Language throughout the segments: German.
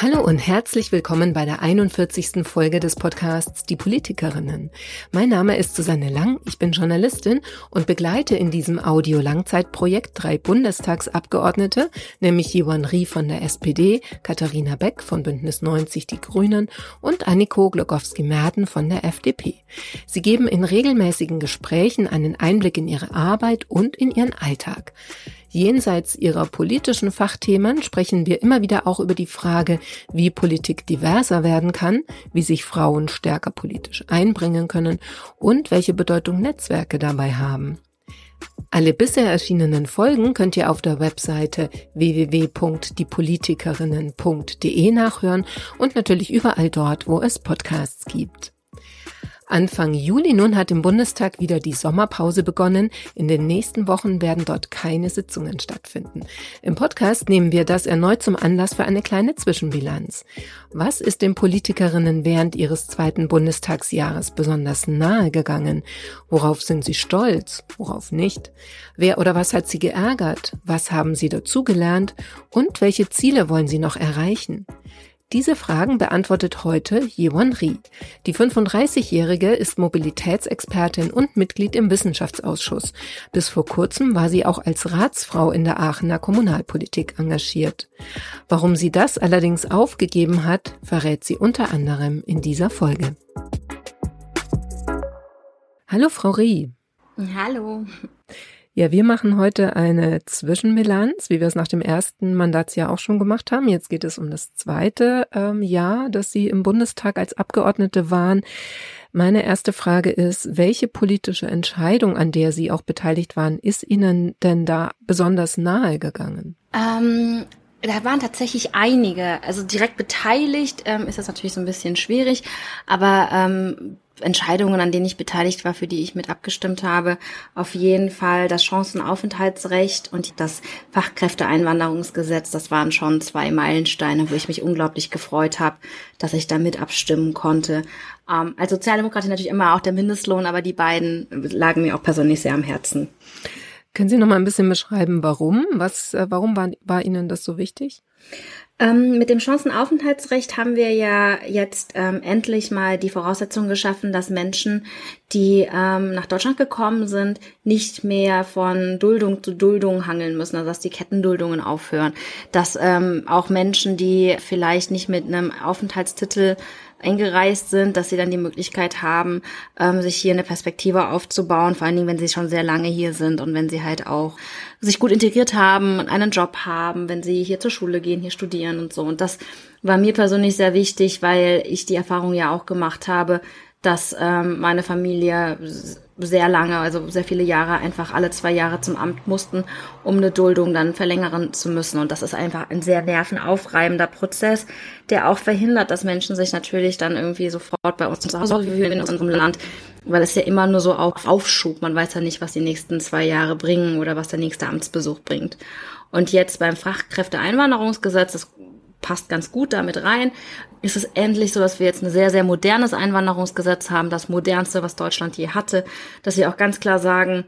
Hallo und herzlich willkommen bei der 41. Folge des Podcasts Die Politikerinnen. Mein Name ist Susanne Lang, ich bin Journalistin und begleite in diesem Audio-Langzeitprojekt drei Bundestagsabgeordnete, nämlich Jiwan Rie von der SPD, Katharina Beck von Bündnis 90 Die Grünen und Anniko Glogowski-Merten von der FDP. Sie geben in regelmäßigen Gesprächen einen Einblick in ihre Arbeit und in ihren Alltag. Jenseits ihrer politischen Fachthemen sprechen wir immer wieder auch über die Frage, wie Politik diverser werden kann, wie sich Frauen stärker politisch einbringen können und welche Bedeutung Netzwerke dabei haben. Alle bisher erschienenen Folgen könnt ihr auf der Webseite www.diepolitikerinnen.de nachhören und natürlich überall dort, wo es Podcasts gibt. Anfang Juli nun hat im Bundestag wieder die Sommerpause begonnen. In den nächsten Wochen werden dort keine Sitzungen stattfinden. Im Podcast nehmen wir das erneut zum Anlass für eine kleine Zwischenbilanz. Was ist den Politikerinnen während ihres zweiten Bundestagsjahres besonders nahe gegangen? Worauf sind sie stolz? Worauf nicht? Wer oder was hat sie geärgert? Was haben sie dazugelernt? Und welche Ziele wollen sie noch erreichen? Diese Fragen beantwortet heute Yewon Ri. Die 35-Jährige ist Mobilitätsexpertin und Mitglied im Wissenschaftsausschuss. Bis vor kurzem war sie auch als Ratsfrau in der Aachener Kommunalpolitik engagiert. Warum sie das allerdings aufgegeben hat, verrät sie unter anderem in dieser Folge. Hallo, Frau Ri. Hallo. Ja, wir machen heute eine Zwischenbilanz, wie wir es nach dem ersten Mandatsjahr auch schon gemacht haben. Jetzt geht es um das zweite ähm, Jahr, dass Sie im Bundestag als Abgeordnete waren. Meine erste Frage ist, welche politische Entscheidung, an der Sie auch beteiligt waren, ist Ihnen denn da besonders nahe gegangen? Ähm, da waren tatsächlich einige. Also direkt beteiligt ähm, ist das natürlich so ein bisschen schwierig, aber ähm, Entscheidungen, an denen ich beteiligt war, für die ich mit abgestimmt habe, auf jeden Fall das Chancenaufenthaltsrecht und das Fachkräfteeinwanderungsgesetz. Das waren schon zwei Meilensteine, wo ich mich unglaublich gefreut habe, dass ich da mit abstimmen konnte. Ähm, als Sozialdemokratin natürlich immer auch der Mindestlohn, aber die beiden lagen mir auch persönlich sehr am Herzen. Können Sie noch mal ein bisschen beschreiben, warum? Was, äh, warum war, war Ihnen das so wichtig? Ähm, mit dem Chancenaufenthaltsrecht haben wir ja jetzt ähm, endlich mal die Voraussetzung geschaffen, dass Menschen, die ähm, nach Deutschland gekommen sind, nicht mehr von Duldung zu Duldung hangeln müssen, also dass die Kettenduldungen aufhören, dass ähm, auch Menschen, die vielleicht nicht mit einem Aufenthaltstitel eingereist sind, dass sie dann die Möglichkeit haben, ähm, sich hier eine Perspektive aufzubauen, vor allen Dingen, wenn sie schon sehr lange hier sind und wenn sie halt auch sich gut integriert haben, einen Job haben, wenn sie hier zur Schule gehen, hier studieren und so. Und das war mir persönlich sehr wichtig, weil ich die Erfahrung ja auch gemacht habe, dass ähm, meine Familie sehr lange, also sehr viele Jahre einfach alle zwei Jahre zum Amt mussten, um eine Duldung dann verlängern zu müssen. Und das ist einfach ein sehr nervenaufreibender Prozess, der auch verhindert, dass Menschen sich natürlich dann irgendwie sofort bei uns zu Hause fühlen in unserem Land, weil es ja immer nur so auf Aufschub. Man weiß ja nicht, was die nächsten zwei Jahre bringen oder was der nächste Amtsbesuch bringt. Und jetzt beim Fachkräfteeinwanderungsgesetz, das passt ganz gut damit rein. Ist es endlich so, dass wir jetzt ein sehr, sehr modernes Einwanderungsgesetz haben, das modernste, was Deutschland je hatte, dass wir auch ganz klar sagen,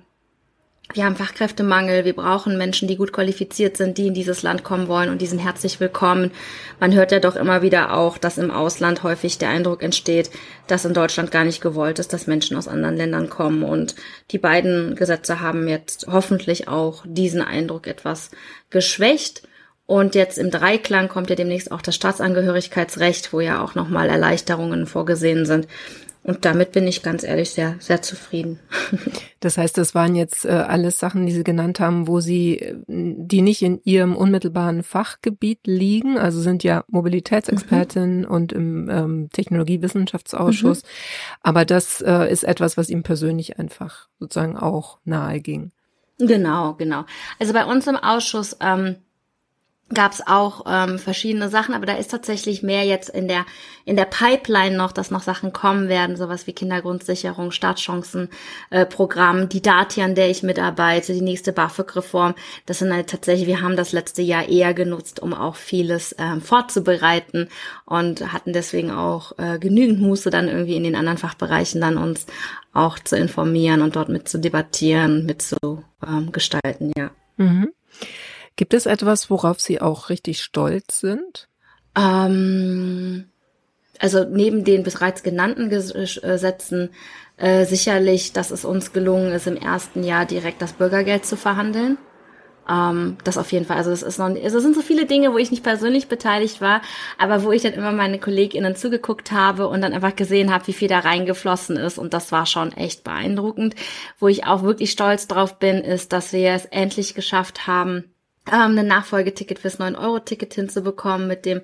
wir haben Fachkräftemangel, wir brauchen Menschen, die gut qualifiziert sind, die in dieses Land kommen wollen und die sind herzlich willkommen. Man hört ja doch immer wieder auch, dass im Ausland häufig der Eindruck entsteht, dass in Deutschland gar nicht gewollt ist, dass Menschen aus anderen Ländern kommen. Und die beiden Gesetze haben jetzt hoffentlich auch diesen Eindruck etwas geschwächt. Und jetzt im Dreiklang kommt ja demnächst auch das Staatsangehörigkeitsrecht, wo ja auch nochmal Erleichterungen vorgesehen sind. Und damit bin ich ganz ehrlich sehr, sehr zufrieden. Das heißt, das waren jetzt äh, alles Sachen, die Sie genannt haben, wo Sie, äh, die nicht in Ihrem unmittelbaren Fachgebiet liegen, also sind ja Mobilitätsexpertin mhm. und im ähm, Technologiewissenschaftsausschuss. Mhm. Aber das äh, ist etwas, was ihm persönlich einfach sozusagen auch nahe ging. Genau, genau. Also bei uns im Ausschuss ähm, gab es auch ähm, verschiedene Sachen, aber da ist tatsächlich mehr jetzt in der in der Pipeline noch, dass noch Sachen kommen werden, sowas wie Kindergrundsicherung, Startchancenprogramm, äh, die Dati, an der ich mitarbeite, die nächste BAföG-Reform. Das sind halt tatsächlich, wir haben das letzte Jahr eher genutzt, um auch vieles ähm, vorzubereiten und hatten deswegen auch äh, genügend Muße dann irgendwie in den anderen Fachbereichen dann uns auch zu informieren und dort mit zu debattieren, mit zu ähm, gestalten, ja. Mhm. Gibt es etwas, worauf Sie auch richtig stolz sind? Ähm, also neben den bereits genannten Gesetzen äh, sicherlich, dass es uns gelungen ist, im ersten Jahr direkt das Bürgergeld zu verhandeln. Ähm, das auf jeden Fall. Also es ist noch, also es sind so viele Dinge, wo ich nicht persönlich beteiligt war, aber wo ich dann immer meine KollegInnen zugeguckt habe und dann einfach gesehen habe, wie viel da reingeflossen ist. Und das war schon echt beeindruckend. Wo ich auch wirklich stolz drauf bin, ist, dass wir es endlich geschafft haben, ähm, ein Nachfolgeticket fürs 9-Euro-Ticket hinzubekommen mit dem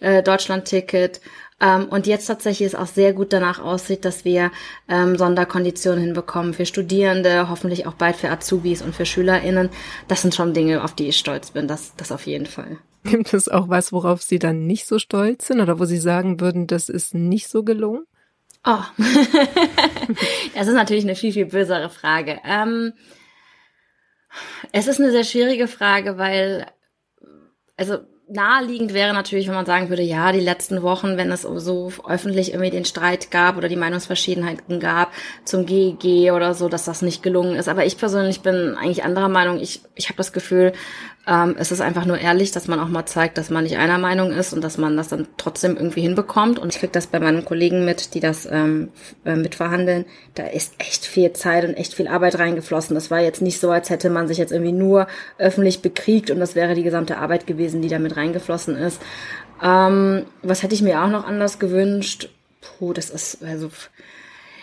äh, Deutschland-Ticket ähm, und jetzt tatsächlich es auch sehr gut danach aussieht, dass wir ähm, Sonderkonditionen hinbekommen für Studierende, hoffentlich auch bald für Azubis und für SchülerInnen. Das sind schon Dinge, auf die ich stolz bin, das, das auf jeden Fall. Gibt es auch was, worauf Sie dann nicht so stolz sind oder wo Sie sagen würden, das ist nicht so gelungen? Oh, das ist natürlich eine viel, viel bösere Frage. Ähm, es ist eine sehr schwierige Frage, weil, also naheliegend wäre natürlich, wenn man sagen würde, ja, die letzten Wochen, wenn es so öffentlich irgendwie den Streit gab oder die Meinungsverschiedenheiten gab zum GEG oder so, dass das nicht gelungen ist. Aber ich persönlich bin eigentlich anderer Meinung. Ich, ich habe das Gefühl, ähm, es ist einfach nur ehrlich, dass man auch mal zeigt, dass man nicht einer Meinung ist und dass man das dann trotzdem irgendwie hinbekommt. Und ich kriege das bei meinen Kollegen mit, die das ähm, äh, mitverhandeln. Da ist echt viel Zeit und echt viel Arbeit reingeflossen. Das war jetzt nicht so, als hätte man sich jetzt irgendwie nur öffentlich bekriegt und das wäre die gesamte Arbeit gewesen, die da mit reingeflossen ist. Ähm, was hätte ich mir auch noch anders gewünscht? Puh, das ist also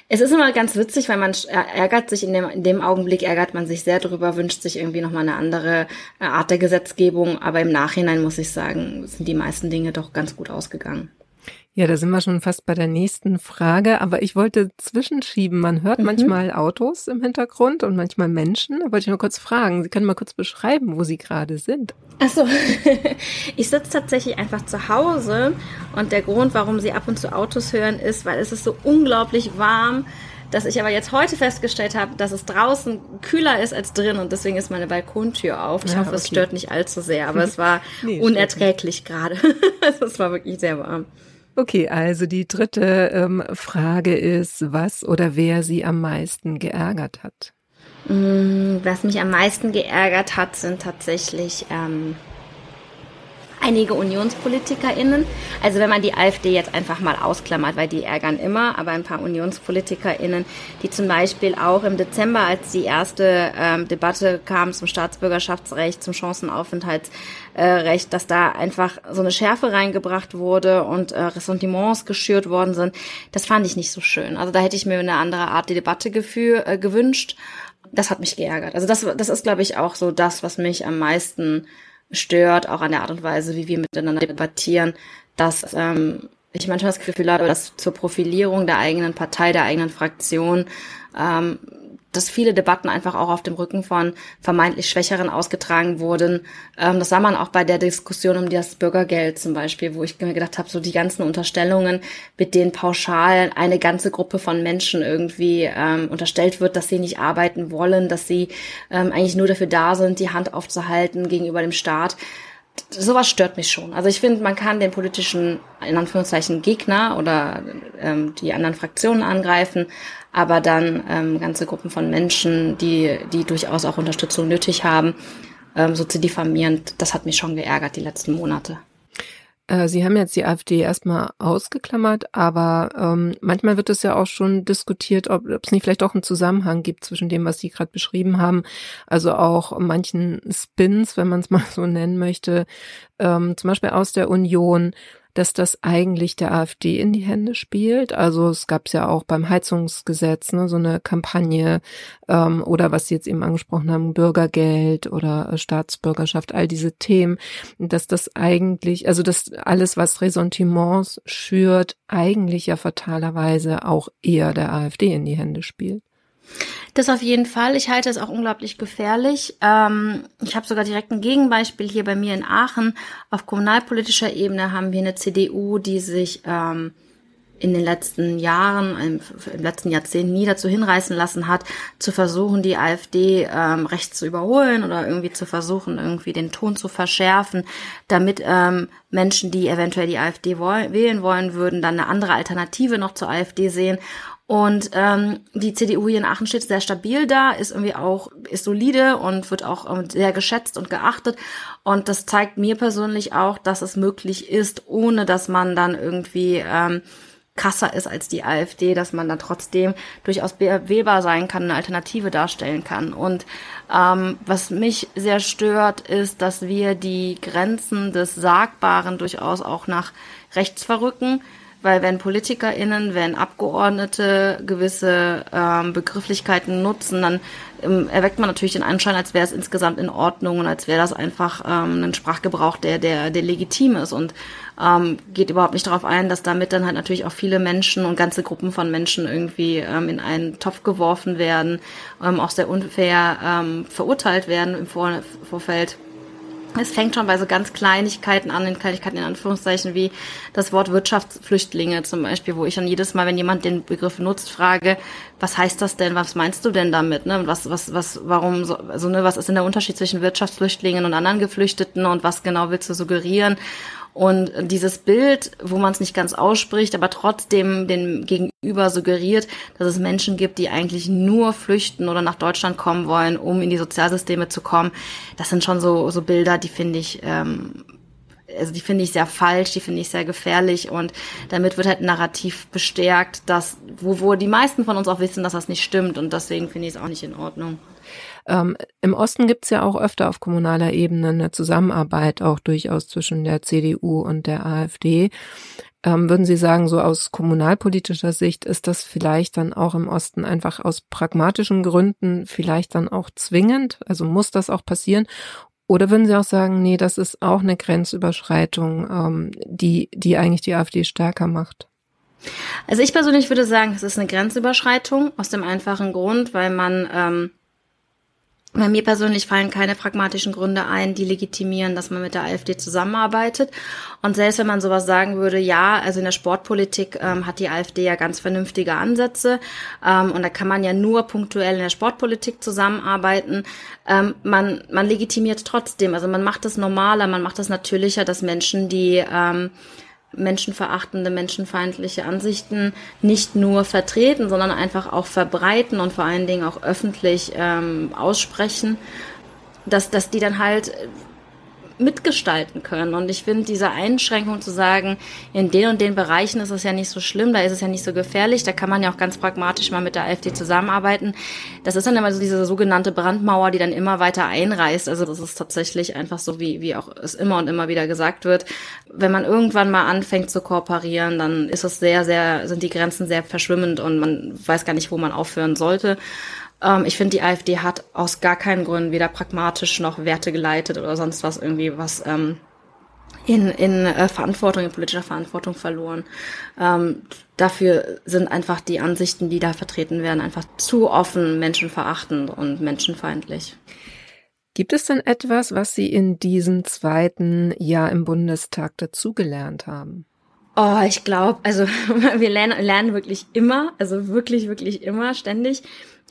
es ist immer ganz witzig, weil man ärgert sich in dem, in dem Augenblick, ärgert man sich sehr darüber, wünscht sich irgendwie nochmal eine andere äh, Art der Gesetzgebung. Aber im Nachhinein muss ich sagen, sind die meisten Dinge doch ganz gut ausgegangen. Ja, da sind wir schon fast bei der nächsten Frage, aber ich wollte zwischenschieben. Man hört mhm. manchmal Autos im Hintergrund und manchmal Menschen. Da wollte ich nur kurz fragen. Sie können mal kurz beschreiben, wo Sie gerade sind. Ach so. ich sitze tatsächlich einfach zu Hause und der Grund, warum Sie ab und zu Autos hören, ist, weil es ist so unglaublich warm dass ich aber jetzt heute festgestellt habe, dass es draußen kühler ist als drin und deswegen ist meine Balkontür auf. Ich ja, hoffe, okay. es stört nicht allzu sehr, aber es war nee, unerträglich gerade. es war wirklich sehr warm. Okay, also die dritte ähm, Frage ist, was oder wer Sie am meisten geärgert hat? Mm, was mich am meisten geärgert hat, sind tatsächlich ähm, einige UnionspolitikerInnen. Also wenn man die AfD jetzt einfach mal ausklammert, weil die ärgern immer, aber ein paar UnionspolitikerInnen, die zum Beispiel auch im Dezember, als die erste ähm, Debatte kam zum Staatsbürgerschaftsrecht, zum Chancenaufenthaltsrecht, dass da einfach so eine Schärfe reingebracht wurde und äh, Ressentiments geschürt worden sind, das fand ich nicht so schön. Also da hätte ich mir eine andere Art die Debatte gefühl, äh, gewünscht. Das hat mich geärgert. Also das, das ist, glaube ich, auch so das, was mich am meisten stört, auch an der Art und Weise, wie wir miteinander debattieren, dass ähm, ich manchmal das Gefühl habe, dass zur Profilierung der eigenen Partei, der eigenen Fraktion ähm, dass viele Debatten einfach auch auf dem Rücken von vermeintlich Schwächeren ausgetragen wurden. Ähm, das sah man auch bei der Diskussion um das Bürgergeld zum Beispiel, wo ich mir gedacht habe, so die ganzen Unterstellungen, mit denen pauschal eine ganze Gruppe von Menschen irgendwie ähm, unterstellt wird, dass sie nicht arbeiten wollen, dass sie ähm, eigentlich nur dafür da sind, die Hand aufzuhalten gegenüber dem Staat sowas stört mich schon. Also ich finde, man kann den politischen, in Anführungszeichen, Gegner oder ähm, die anderen Fraktionen angreifen, aber dann ähm, ganze Gruppen von Menschen, die, die durchaus auch Unterstützung nötig haben, ähm, so zu diffamieren, das hat mich schon geärgert die letzten Monate. Äh, Sie haben jetzt die AfD erstmal ausgeklammert, aber ähm, manchmal wird es ja auch schon diskutiert, ob, es nicht vielleicht auch einen Zusammenhang gibt zwischen dem, was Sie gerade beschrieben haben, also auch manchen Spins, wenn man es mal so nennen möchte, ähm, zum Beispiel aus der Union, dass das eigentlich der AfD in die Hände spielt. Also es gab es ja auch beim Heizungsgesetz ne, so eine Kampagne ähm, oder was Sie jetzt eben angesprochen haben, Bürgergeld oder äh, Staatsbürgerschaft, all diese Themen, dass das eigentlich, also dass alles, was Ressentiments schürt, eigentlich ja fatalerweise auch eher der AfD in die Hände spielt. Das auf jeden Fall. Ich halte es auch unglaublich gefährlich. Ähm, ich habe sogar direkt ein Gegenbeispiel hier bei mir in Aachen. Auf kommunalpolitischer Ebene haben wir eine CDU, die sich ähm, in den letzten Jahren, im, im, letzten Jahrzehnt nie dazu hinreißen lassen hat, zu versuchen, die AfD ähm, rechts zu überholen oder irgendwie zu versuchen, irgendwie den Ton zu verschärfen, damit ähm, Menschen, die eventuell die AfD wählen wollen würden, dann eine andere Alternative noch zur AfD sehen Und ähm, die CDU hier in Aachen steht sehr stabil da, ist irgendwie auch ist solide und wird auch ähm, sehr geschätzt und geachtet. Und das zeigt mir persönlich auch, dass es möglich ist, ohne dass man dann irgendwie ähm, krasser ist als die AfD, dass man dann trotzdem durchaus wählbar sein kann, eine Alternative darstellen kann. Und ähm, was mich sehr stört, ist, dass wir die Grenzen des Sagbaren durchaus auch nach rechts verrücken. Weil wenn PolitikerInnen, wenn Abgeordnete gewisse ähm, Begrifflichkeiten nutzen, dann ähm, erweckt man natürlich den Anschein, als wäre es insgesamt in Ordnung und als wäre das einfach ähm, ein Sprachgebrauch, der, der, der legitim ist. Und ähm, geht überhaupt nicht darauf ein, dass damit dann halt natürlich auch viele Menschen und ganze Gruppen von Menschen irgendwie ähm, in einen Topf geworfen werden, ähm, auch sehr unfair ähm, verurteilt werden im Vor Vorfeld es fängt schon bei so ganz Kleinigkeiten an, in Kleinigkeiten in Anführungszeichen, wie das Wort Wirtschaftsflüchtlinge zum Beispiel, wo ich dann jedes Mal, wenn jemand den Begriff nutzt, frage, was heißt das denn, was meinst du denn damit, ne? Was, was, was, warum, so, also, ne, was ist denn der Unterschied zwischen Wirtschaftsflüchtlingen und anderen Geflüchteten und was genau willst du suggerieren? Und dieses Bild, wo man es nicht ganz ausspricht, aber trotzdem dem Gegenüber suggeriert, dass es Menschen gibt, die eigentlich nur flüchten oder nach Deutschland kommen wollen, um in die Sozialsysteme zu kommen, das sind schon so, so Bilder, die finde ich, ähm, also die finde ich sehr falsch, die finde ich sehr gefährlich und damit wird halt ein Narrativ bestärkt, dass, wo, wo die meisten von uns auch wissen, dass das nicht stimmt und deswegen finde ich es auch nicht in Ordnung. Ähm, Im Osten gibt es ja auch öfter auf kommunaler Ebene eine Zusammenarbeit auch durchaus zwischen der CDU und der AfD. Ähm, würden Sie sagen, so aus kommunalpolitischer Sicht ist das vielleicht dann auch im Osten einfach aus pragmatischen Gründen vielleicht dann auch zwingend? Also muss das auch passieren? Oder würden Sie auch sagen, nee, das ist auch eine Grenzüberschreitung, ähm, die, die eigentlich die AfD stärker macht? Also ich persönlich würde sagen, es ist eine Grenzüberschreitung aus dem einfachen Grund, weil man ähm, bei mir persönlich fallen keine pragmatischen Gründe ein, die legitimieren, dass man mit der AfD zusammenarbeitet. Und selbst wenn man sowas sagen würde, ja, also in der Sportpolitik ähm, hat die AfD ja ganz vernünftige Ansätze ähm, und da kann man ja nur punktuell in der Sportpolitik zusammenarbeiten. Ähm, man, man legitimiert trotzdem, also man macht es normaler, man macht es natürlicher, dass Menschen, die ähm, menschenverachtende, menschenfeindliche Ansichten nicht nur vertreten, sondern einfach auch verbreiten und vor allen Dingen auch öffentlich ähm, aussprechen, dass, dass die dann halt mitgestalten können. Und ich finde diese Einschränkung zu sagen, in den und den Bereichen ist es ja nicht so schlimm, da ist es ja nicht so gefährlich, da kann man ja auch ganz pragmatisch mal mit der AfD zusammenarbeiten. Das ist dann immer so diese sogenannte Brandmauer, die dann immer weiter einreißt. Also das ist tatsächlich einfach so, wie, wie auch es immer und immer wieder gesagt wird. Wenn man irgendwann mal anfängt zu kooperieren, dann ist es sehr, sehr, sind die Grenzen sehr verschwimmend und man weiß gar nicht, wo man aufhören sollte. Ähm, ich finde, die AfD hat aus gar keinen Gründen weder pragmatisch noch Werte geleitet oder sonst was irgendwie was ähm, in, in äh, Verantwortung, in politischer Verantwortung verloren. Ähm, dafür sind einfach die Ansichten, die da vertreten werden, einfach zu offen, menschenverachtend und menschenfeindlich. Gibt es denn etwas, was Sie in diesem zweiten Jahr im Bundestag dazugelernt haben? Oh, ich glaube, also wir lernen, lernen wirklich immer, also wirklich, wirklich immer, ständig.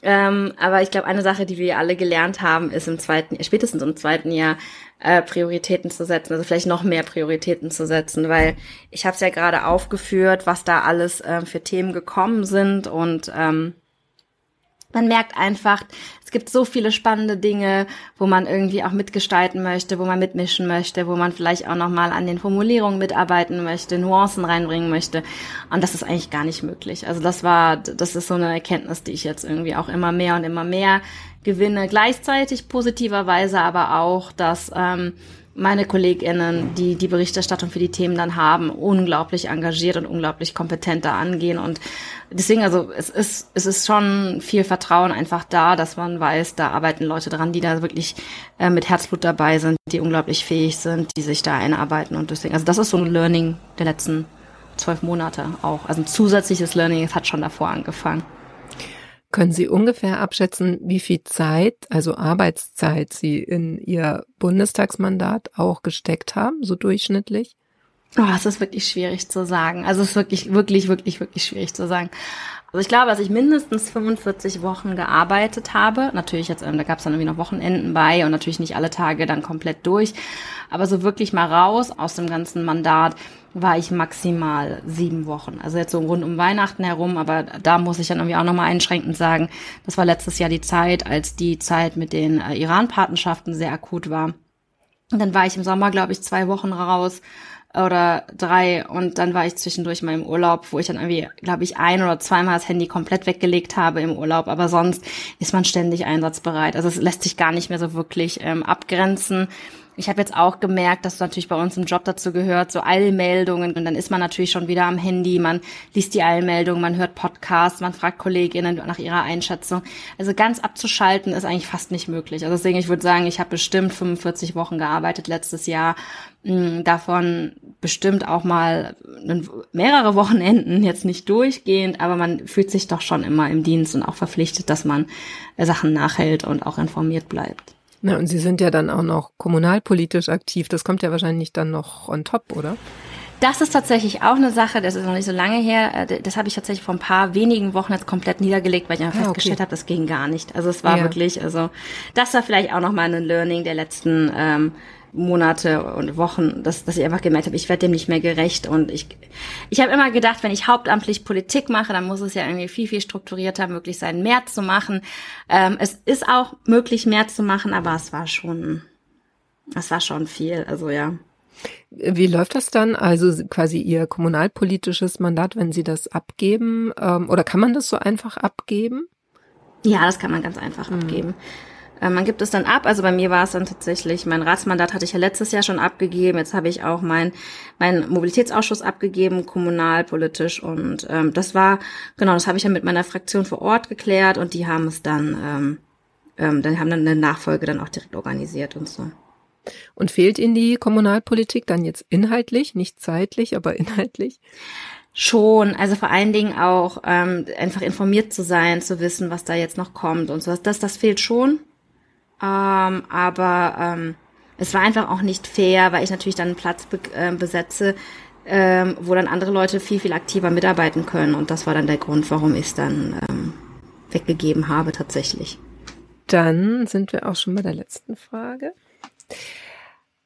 Ähm, aber ich glaube, eine Sache, die wir alle gelernt haben, ist im zweiten, spätestens im zweiten Jahr äh, Prioritäten zu setzen, also vielleicht noch mehr Prioritäten zu setzen, weil ich habe es ja gerade aufgeführt, was da alles äh, für Themen gekommen sind und ähm, man merkt einfach, es gibt so viele spannende Dinge, wo man irgendwie auch mitgestalten möchte, wo man mitmischen möchte, wo man vielleicht auch nochmal an den Formulierungen mitarbeiten möchte, Nuancen reinbringen möchte. Und das ist eigentlich gar nicht möglich. Also das war, das ist so eine Erkenntnis, die ich jetzt irgendwie auch immer mehr und immer mehr gewinne. Gleichzeitig positiverweise aber auch, dass ähm, meine KollegInnen, die die Berichterstattung für die Themen dann haben, unglaublich engagiert und unglaublich kompetent da angehen. Und deswegen, also es ist, es ist schon viel Vertrauen einfach da, dass man weiß, da arbeiten Leute dran, die da wirklich äh, mit Herzblut dabei sind, die unglaublich fähig sind, die sich da einarbeiten. Und deswegen, also das ist so ein Learning der letzten zwölf Monate auch. Also ein zusätzliches Learning, es hat schon davor angefangen. Können Sie ungefähr abschätzen, wie viel Zeit, also Arbeitszeit Sie in Ihr Bundestagsmandat auch gesteckt haben, so durchschnittlich? Oh, es ist wirklich schwierig zu sagen. Also es ist wirklich, wirklich, wirklich, wirklich schwierig zu sagen. Also ich glaube, dass ich mindestens 45 Wochen gearbeitet habe. Natürlich jetzt, ähm, da gab es dann irgendwie noch Wochenenden bei und natürlich nicht alle Tage dann komplett durch. Aber so wirklich mal raus aus dem ganzen Mandat war ich maximal sieben Wochen. Also jetzt so rund um Weihnachten herum, aber da muss ich dann irgendwie auch nochmal einschränkend sagen, das war letztes Jahr die Zeit, als die Zeit mit den äh, Iran-Patenschaften sehr akut war. Und dann war ich im Sommer, glaube ich, zwei Wochen raus oder drei und dann war ich zwischendurch mal im Urlaub, wo ich dann irgendwie, glaube ich, ein oder zweimal das Handy komplett weggelegt habe im Urlaub, aber sonst ist man ständig einsatzbereit. Also es lässt sich gar nicht mehr so wirklich ähm, abgrenzen. Ich habe jetzt auch gemerkt, dass natürlich bei uns im Job dazu gehört, so Eilmeldungen. Und dann ist man natürlich schon wieder am Handy, man liest die Eilmeldungen, man hört Podcasts, man fragt Kolleginnen nach ihrer Einschätzung. Also ganz abzuschalten ist eigentlich fast nicht möglich. Also deswegen, ich würde sagen, ich habe bestimmt 45 Wochen gearbeitet letztes Jahr. Hm, davon bestimmt auch mal mehrere Wochenenden, jetzt nicht durchgehend, aber man fühlt sich doch schon immer im Dienst und auch verpflichtet, dass man Sachen nachhält und auch informiert bleibt. Na, und Sie sind ja dann auch noch kommunalpolitisch aktiv. Das kommt ja wahrscheinlich dann noch on top, oder? Das ist tatsächlich auch eine Sache, das ist noch nicht so lange her. Äh, das habe ich tatsächlich vor ein paar wenigen Wochen jetzt komplett niedergelegt, weil ich einfach ah, festgestellt okay. habe, das ging gar nicht. Also es war ja. wirklich, also das war vielleicht auch nochmal ein Learning der letzten ähm, Monate und Wochen, dass, dass ich einfach gemerkt habe, ich werde dem nicht mehr gerecht. Und ich, ich habe immer gedacht, wenn ich hauptamtlich Politik mache, dann muss es ja irgendwie viel, viel strukturierter möglich sein, mehr zu machen. Ähm, es ist auch möglich, mehr zu machen, aber es war schon, es war schon viel. Also ja. Wie läuft das dann? Also quasi Ihr kommunalpolitisches Mandat, wenn Sie das abgeben? Ähm, oder kann man das so einfach abgeben? Ja, das kann man ganz einfach mhm. abgeben. Äh, man gibt es dann ab. Also bei mir war es dann tatsächlich, mein Ratsmandat hatte ich ja letztes Jahr schon abgegeben. Jetzt habe ich auch mein, mein Mobilitätsausschuss abgegeben, kommunalpolitisch. Und ähm, das war, genau, das habe ich ja mit meiner Fraktion vor Ort geklärt und die haben es dann, ähm, ähm, dann haben dann eine Nachfolge dann auch direkt organisiert und so. Und fehlt Ihnen die Kommunalpolitik dann jetzt inhaltlich, nicht zeitlich, aber inhaltlich? Schon, also vor allen Dingen auch ähm, einfach informiert zu sein, zu wissen, was da jetzt noch kommt und so. Das, das fehlt schon. Ähm, aber ähm, es war einfach auch nicht fair, weil ich natürlich dann einen Platz be äh, besetze, ähm, wo dann andere Leute viel, viel aktiver mitarbeiten können. Und das war dann der Grund, warum ich es dann ähm, weggegeben habe tatsächlich. Dann sind wir auch schon bei der letzten Frage.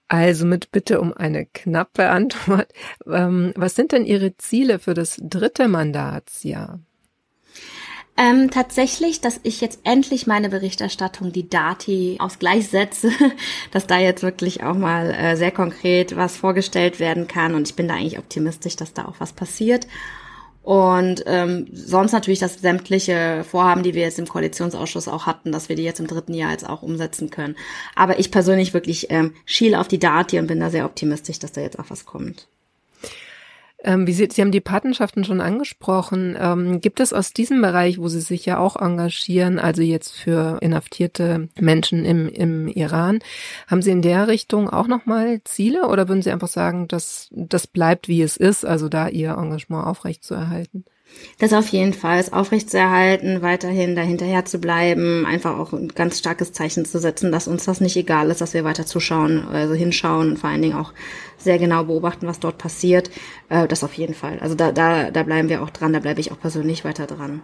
Also mit Bitte um eine knappe Antwort. Ähm, was sind denn Ihre Ziele für das dritte Mandatsjahr? Ähm, tatsächlich, dass ich jetzt endlich meine Berichterstattung, die Dati, aufs Gleis setze, dass da jetzt wirklich auch mal äh, sehr konkret was vorgestellt werden kann. Und ich bin da eigentlich optimistisch, dass da auch was passiert. Und ähm, sonst natürlich, dass sämtliche Vorhaben, die wir jetzt im Koalitionsausschuss auch hatten, dass wir die jetzt im dritten Jahr jetzt auch umsetzen können. Aber ich persönlich wirklich ähm, schiele auf die Dati und bin da sehr optimistisch, dass da jetzt auch was kommt. Ähm, wie Sie, Sie haben die Patenschaften schon angesprochen. Ähm, gibt es aus diesem Bereich, wo Sie sich ja auch engagieren, also jetzt für inhaftierte Menschen im, im Iran, haben Sie in der Richtung auch nochmal Ziele oder würden Sie einfach sagen, dass das bleibt, wie es ist, also da Ihr Engagement aufrechtzuerhalten? Das auf jeden Fall, es aufrechtzuerhalten, weiterhin dahinterher zu bleiben, einfach auch ein ganz starkes Zeichen zu setzen, dass uns das nicht egal ist, dass wir weiter zuschauen, also hinschauen und vor allen Dingen auch sehr genau beobachten, was dort passiert. Äh, das auf jeden Fall. Also da, da, da bleiben wir auch dran, da bleibe ich auch persönlich weiter dran.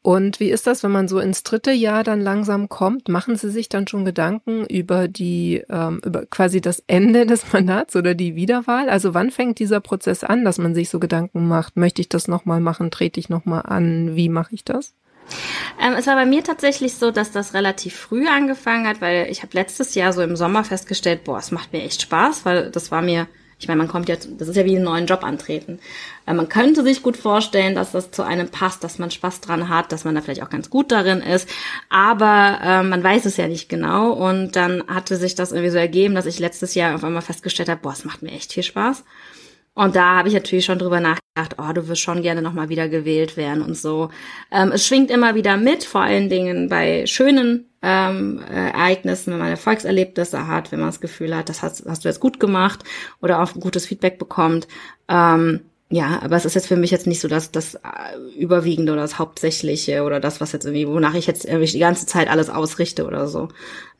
Und wie ist das, wenn man so ins dritte Jahr dann langsam kommt? Machen Sie sich dann schon Gedanken über die, ähm, über quasi das Ende des Mandats oder die Wiederwahl? Also wann fängt dieser Prozess an, dass man sich so Gedanken macht? Möchte ich das nochmal machen? Trete ich nochmal an? Wie mache ich das? Ähm, es war bei mir tatsächlich so, dass das relativ früh angefangen hat, weil ich habe letztes Jahr so im Sommer festgestellt, boah, es macht mir echt Spaß, weil das war mir ich meine, man kommt jetzt, das ist ja wie einen neuen Job antreten. Äh, man könnte sich gut vorstellen, dass das zu einem passt, dass man Spaß dran hat, dass man da vielleicht auch ganz gut darin ist, aber äh, man weiß es ja nicht genau. Und dann hatte sich das irgendwie so ergeben, dass ich letztes Jahr auf einmal festgestellt habe, boah, es macht mir echt viel Spaß. Und da habe ich natürlich schon drüber nachgedacht, oh, du wirst schon gerne nochmal wieder gewählt werden und so. Ähm, es schwingt immer wieder mit, vor allen Dingen bei schönen ähm, Ereignissen, wenn man Erfolgserlebnisse hat, wenn man das Gefühl hat, das hast, hast du jetzt gut gemacht oder auch gutes Feedback bekommt. Ähm, ja, aber es ist jetzt für mich jetzt nicht so das, das äh, Überwiegende oder das Hauptsächliche oder das, was jetzt irgendwie, wonach ich jetzt irgendwie die ganze Zeit alles ausrichte oder so.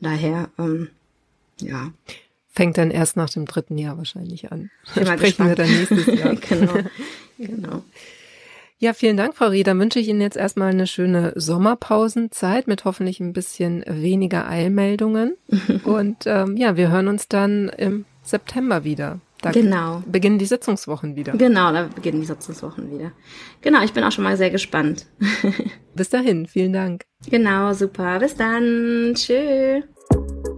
Daher, ähm, ja. Fängt dann erst nach dem dritten Jahr wahrscheinlich an. Sprechen gespannt. wir dann nächstes Jahr. genau. genau. Ja, vielen Dank, Frau Rie. Dann wünsche ich Ihnen jetzt erstmal eine schöne Sommerpausenzeit mit hoffentlich ein bisschen weniger Eilmeldungen. Und ähm, ja, wir hören uns dann im September wieder. Da genau. beginnen die Sitzungswochen wieder. Genau, da beginnen die Sitzungswochen wieder. Genau, ich bin auch schon mal sehr gespannt. Bis dahin, vielen Dank. Genau, super. Bis dann. Tschüss.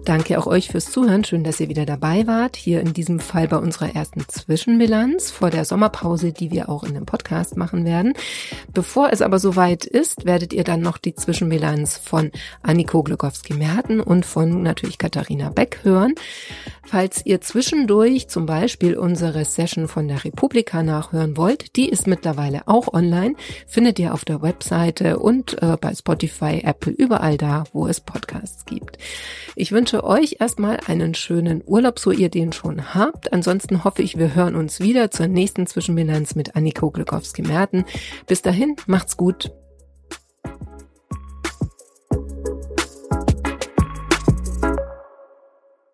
Danke auch euch fürs Zuhören. Schön, dass ihr wieder dabei wart. Hier in diesem Fall bei unserer ersten Zwischenbilanz vor der Sommerpause, die wir auch in dem Podcast machen werden. Bevor es aber soweit ist, werdet ihr dann noch die Zwischenbilanz von Anniko Glukowski-Merten und von natürlich Katharina Beck hören. Falls ihr zwischendurch zum Beispiel unsere Session von der Republika nachhören wollt, die ist mittlerweile auch online, findet ihr auf der Webseite und äh, bei Spotify, Apple, überall da, wo es Podcasts gibt. Ich wünsche euch erstmal einen schönen Urlaub, so ihr den schon habt. Ansonsten hoffe ich, wir hören uns wieder zur nächsten Zwischenbilanz mit Anniko Glukowski-Merten. Bis dahin, macht's gut.